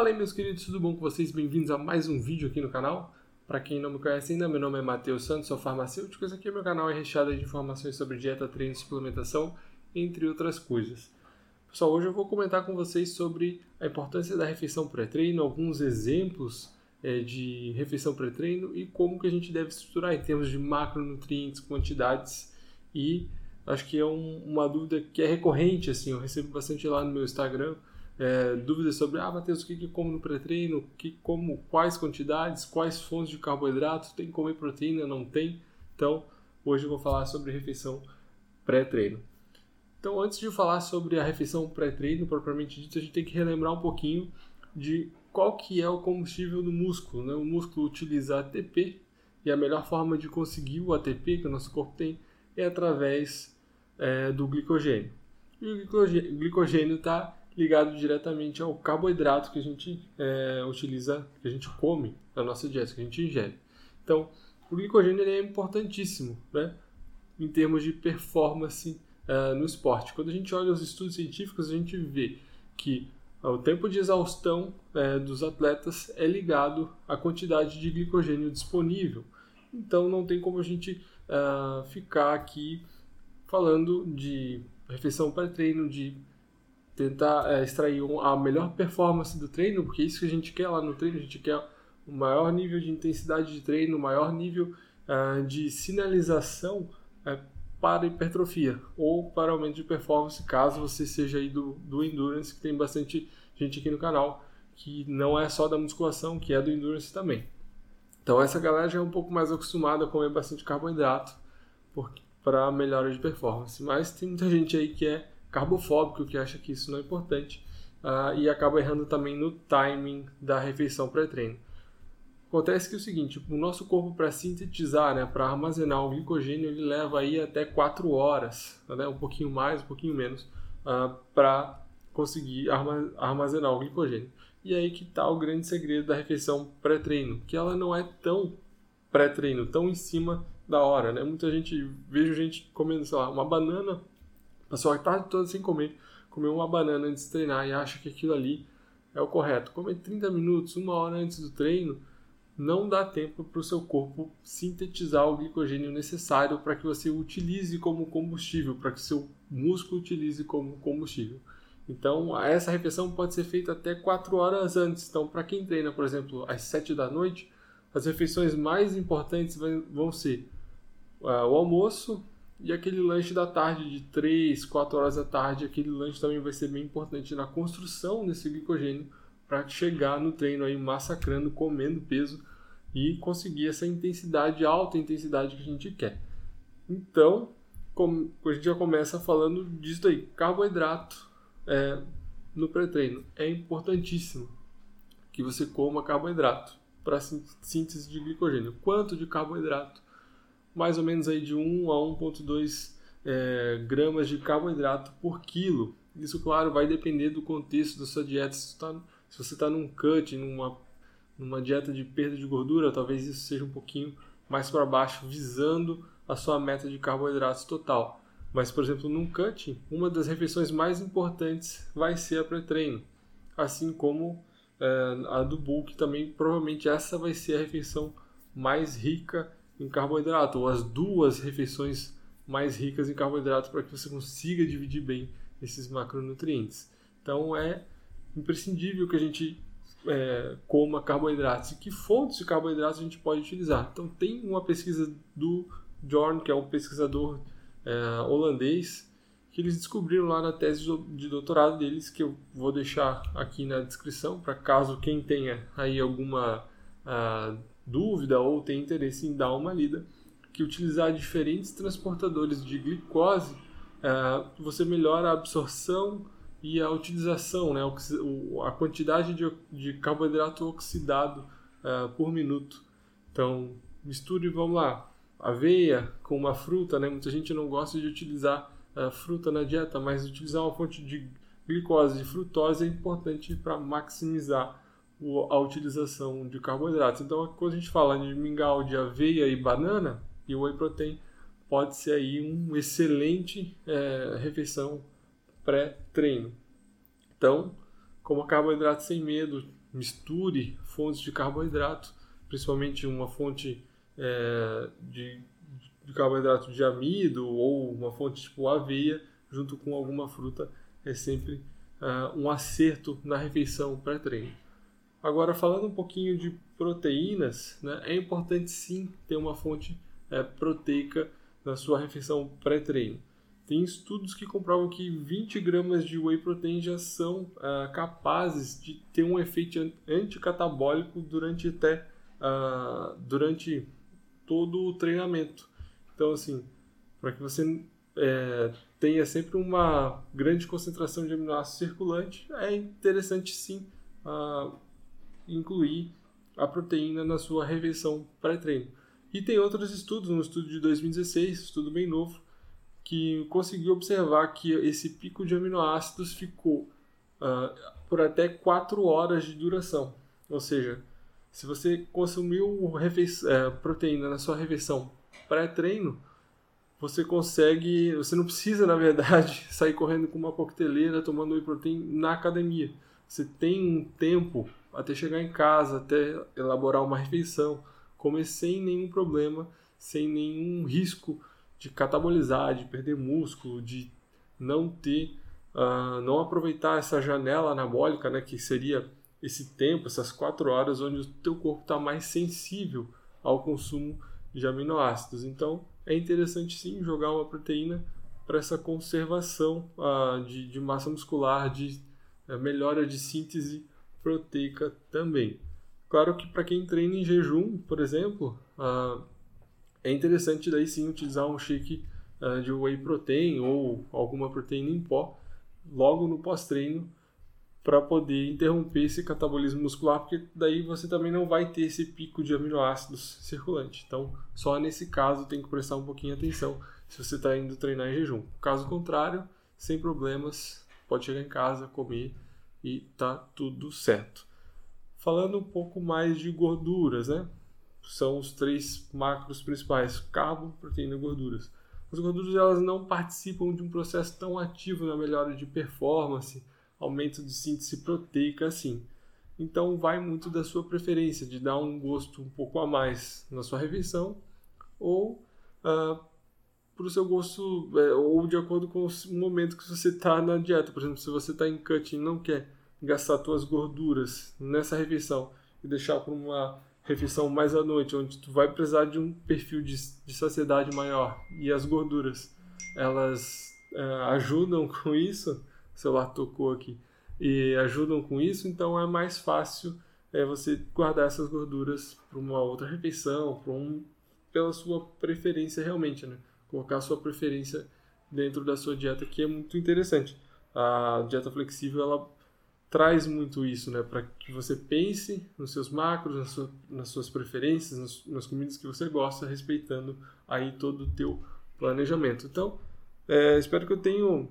Fala aí meus queridos, tudo bom com vocês? Bem-vindos a mais um vídeo aqui no canal. Para quem não me conhece ainda, meu nome é Matheus Santos, sou farmacêutico. Esse aqui é meu canal é recheado de informações sobre dieta, treino suplementação, entre outras coisas. Pessoal, hoje eu vou comentar com vocês sobre a importância da refeição pré-treino, alguns exemplos é, de refeição pré-treino e como que a gente deve estruturar em termos de macronutrientes, quantidades e acho que é um, uma dúvida que é recorrente, assim, eu recebo bastante lá no meu Instagram, é, dúvidas sobre, ah, Matheus, o que, que como no pré-treino, que, como, quais quantidades, quais fontes de carboidrato, tem que comer proteína, não tem? Então, hoje eu vou falar sobre refeição pré-treino. Então, antes de falar sobre a refeição pré-treino, propriamente dito, a gente tem que relembrar um pouquinho de qual que é o combustível do músculo. Né? O músculo utiliza ATP e a melhor forma de conseguir o ATP que o nosso corpo tem é através é, do glicogênio. E o glicogênio está ligado diretamente ao carboidrato que a gente é, utiliza, que a gente come na nossa dieta, que a gente ingere. Então, o glicogênio é importantíssimo, né? Em termos de performance uh, no esporte. Quando a gente olha os estudos científicos, a gente vê que o tempo de exaustão uh, dos atletas é ligado à quantidade de glicogênio disponível. Então, não tem como a gente uh, ficar aqui falando de refeição pré-treino, de tentar é, extrair a melhor performance do treino, porque é isso que a gente quer lá no treino, a gente quer o maior nível de intensidade de treino, o maior nível uh, de sinalização uh, para hipertrofia ou para aumento de performance, caso você seja aí do, do endurance, que tem bastante gente aqui no canal que não é só da musculação, que é do endurance também. Então essa galera já é um pouco mais acostumada a comer bastante carboidrato para melhora de performance, mas tem muita gente aí que é carbofóbico que acha que isso não é importante uh, e acaba errando também no timing da refeição pré-treino. Acontece que é o seguinte, o nosso corpo para sintetizar, né, para armazenar o glicogênio, ele leva aí até 4 horas, né, um pouquinho mais, um pouquinho menos, uh, ah, para conseguir armazenar o glicogênio. E aí que está o grande segredo da refeição pré-treino, que ela não é tão pré-treino, tão em cima da hora, né? Muita gente, vejo gente comendo, sei lá, uma banana Passou a tarde toda sem comer, comeu uma banana antes de treinar e acha que aquilo ali é o correto. Comer 30 minutos, uma hora antes do treino, não dá tempo para o seu corpo sintetizar o glicogênio necessário para que você utilize como combustível, para que seu músculo utilize como combustível. Então, essa refeição pode ser feita até 4 horas antes. Então, para quem treina, por exemplo, às 7 da noite, as refeições mais importantes vão ser uh, o almoço, e aquele lanche da tarde, de 3, 4 horas da tarde, aquele lanche também vai ser bem importante na construção desse glicogênio para chegar no treino aí massacrando, comendo peso e conseguir essa intensidade, alta intensidade que a gente quer. Então, a gente já começa falando disso aí. Carboidrato é, no pré-treino é importantíssimo que você coma carboidrato para síntese de glicogênio. Quanto de carboidrato mais ou menos aí de 1 a 1,2 é, gramas de carboidrato por quilo. Isso, claro, vai depender do contexto da sua dieta. Se, tá, se você está num cut, numa, numa dieta de perda de gordura, talvez isso seja um pouquinho mais para baixo, visando a sua meta de carboidratos total. Mas, por exemplo, num cut, uma das refeições mais importantes vai ser a pré-treino, assim como é, a do bulk também. Provavelmente essa vai ser a refeição mais rica em carboidrato, ou as duas refeições mais ricas em carboidrato para que você consiga dividir bem esses macronutrientes. Então é imprescindível que a gente é, coma carboidratos. E que fontes de carboidratos a gente pode utilizar? Então tem uma pesquisa do Jorn, que é um pesquisador é, holandês, que eles descobriram lá na tese de doutorado deles, que eu vou deixar aqui na descrição, para caso quem tenha aí alguma uh, dúvida ou tem interesse em dar uma lida, que utilizar diferentes transportadores de glicose, é, você melhora a absorção e a utilização, né, a quantidade de, carboidrato oxidado é, por minuto. Então, misture, vamos lá, aveia com uma fruta, né? Muita gente não gosta de utilizar uh, fruta na dieta, mas utilizar uma fonte de glicose, de frutose é importante para maximizar a utilização de carboidratos. Então, quando a gente fala de mingau de aveia e banana, e whey protein pode ser aí uma excelente é, refeição pré-treino. Então, coma carboidrato sem medo, misture fontes de carboidrato, principalmente uma fonte é, de, de carboidrato de amido ou uma fonte tipo aveia, junto com alguma fruta, é sempre uh, um acerto na refeição pré-treino. Agora, falando um pouquinho de proteínas, né, é importante sim ter uma fonte é, proteica na sua refeição pré-treino. Tem estudos que comprovam que 20 gramas de whey protein já são uh, capazes de ter um efeito anticatabólico durante até uh, durante todo o treinamento. Então, assim, para que você é, tenha sempre uma grande concentração de aminoácidos circulante, é interessante sim uh, incluir a proteína na sua refeição pré-treino. E tem outros estudos, um estudo de 2016, estudo bem novo, que conseguiu observar que esse pico de aminoácidos ficou uh, por até 4 horas de duração. Ou seja, se você consumiu uh, proteína na sua refeição pré-treino, você consegue, você não precisa, na verdade, sair correndo com uma coqueteleira tomando whey protein na academia. Você tem um tempo até chegar em casa, até elaborar uma refeição, comer sem nenhum problema, sem nenhum risco de catabolizar, de perder músculo, de não ter, uh, não aproveitar essa janela anabólica, né, que seria esse tempo, essas quatro horas onde o teu corpo está mais sensível ao consumo de aminoácidos. Então, é interessante sim jogar uma proteína para essa conservação uh, de, de, massa muscular, de uh, melhora de síntese proteica também. Claro que para quem treina em jejum, por exemplo, uh, é interessante daí sim utilizar um shake uh, de whey protein ou alguma proteína em pó logo no pós-treino para poder interromper esse catabolismo muscular, porque daí você também não vai ter esse pico de aminoácidos circulante. Então, só nesse caso tem que prestar um pouquinho atenção se você está indo treinar em jejum. Caso contrário, sem problemas, pode chegar em casa, comer e tá tudo certo. Falando um pouco mais de gorduras, né? São os três macros principais: carbo, proteína e gorduras. As gorduras elas não participam de um processo tão ativo na melhora de performance, aumento de síntese proteica assim. Então vai muito da sua preferência de dar um gosto um pouco a mais na sua refeição ou uh, para o seu gosto é, ou de acordo com o momento que você está na dieta. Por exemplo, se você está em cut e não quer gastar suas gorduras nessa refeição e deixar para uma refeição mais à noite, onde tu vai precisar de um perfil de, de saciedade maior e as gorduras elas é, ajudam com isso. O celular tocou aqui e ajudam com isso, então é mais fácil é, você guardar essas gorduras para uma outra refeição, um, pela sua preferência realmente, né? Colocar a sua preferência dentro da sua dieta, que é muito interessante. A dieta flexível ela traz muito isso, né, para que você pense nos seus macros, nas, sua, nas suas preferências, nas, nas, comidas que você gosta, respeitando aí todo o teu planejamento. Então, é, espero que eu tenha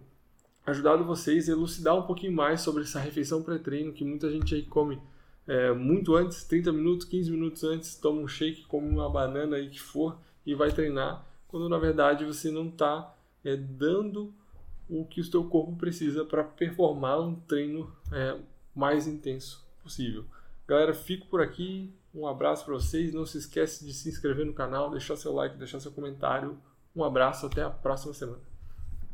ajudado vocês a elucidar um pouquinho mais sobre essa refeição pré-treino que muita gente aí come é, muito antes, 30 minutos, 15 minutos antes, toma um shake, come uma banana aí que for e vai treinar quando na verdade você não está é, dando o que o seu corpo precisa para performar um treino é, mais intenso possível. Galera, fico por aqui. Um abraço para vocês. Não se esquece de se inscrever no canal, deixar seu like, deixar seu comentário. Um abraço, até a próxima semana.